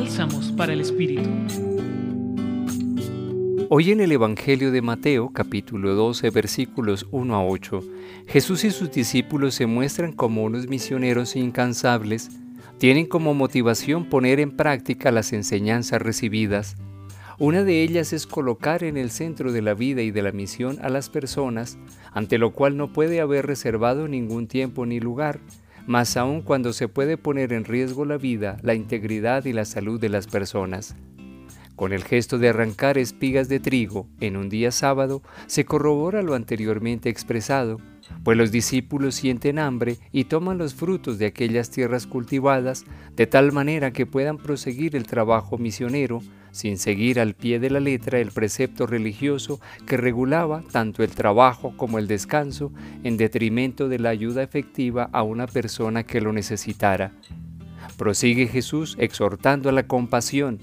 Bálsamos para el Espíritu. Hoy en el Evangelio de Mateo, capítulo 12, versículos 1 a 8, Jesús y sus discípulos se muestran como unos misioneros incansables, tienen como motivación poner en práctica las enseñanzas recibidas. Una de ellas es colocar en el centro de la vida y de la misión a las personas, ante lo cual no puede haber reservado ningún tiempo ni lugar, más aún cuando se puede poner en riesgo la vida, la integridad y la salud de las personas. Con el gesto de arrancar espigas de trigo en un día sábado se corrobora lo anteriormente expresado, pues los discípulos sienten hambre y toman los frutos de aquellas tierras cultivadas de tal manera que puedan proseguir el trabajo misionero sin seguir al pie de la letra el precepto religioso que regulaba tanto el trabajo como el descanso en detrimento de la ayuda efectiva a una persona que lo necesitara. Prosigue Jesús exhortando a la compasión,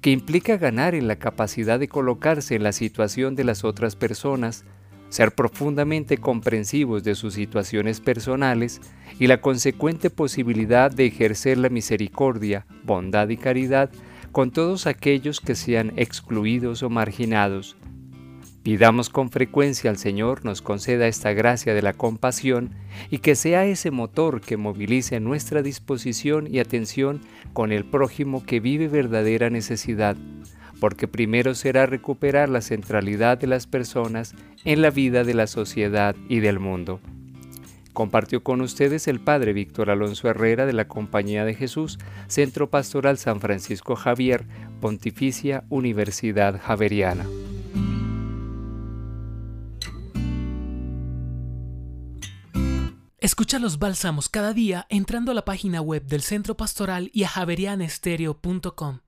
que implica ganar en la capacidad de colocarse en la situación de las otras personas, ser profundamente comprensivos de sus situaciones personales y la consecuente posibilidad de ejercer la misericordia, bondad y caridad con todos aquellos que sean excluidos o marginados. Pidamos con frecuencia al Señor nos conceda esta gracia de la compasión y que sea ese motor que movilice nuestra disposición y atención con el prójimo que vive verdadera necesidad, porque primero será recuperar la centralidad de las personas en la vida de la sociedad y del mundo. Compartió con ustedes el Padre Víctor Alonso Herrera de la Compañía de Jesús, Centro Pastoral San Francisco Javier, Pontificia Universidad Javeriana. Escucha los bálsamos cada día entrando a la página web del Centro Pastoral y a javerianestereo.com.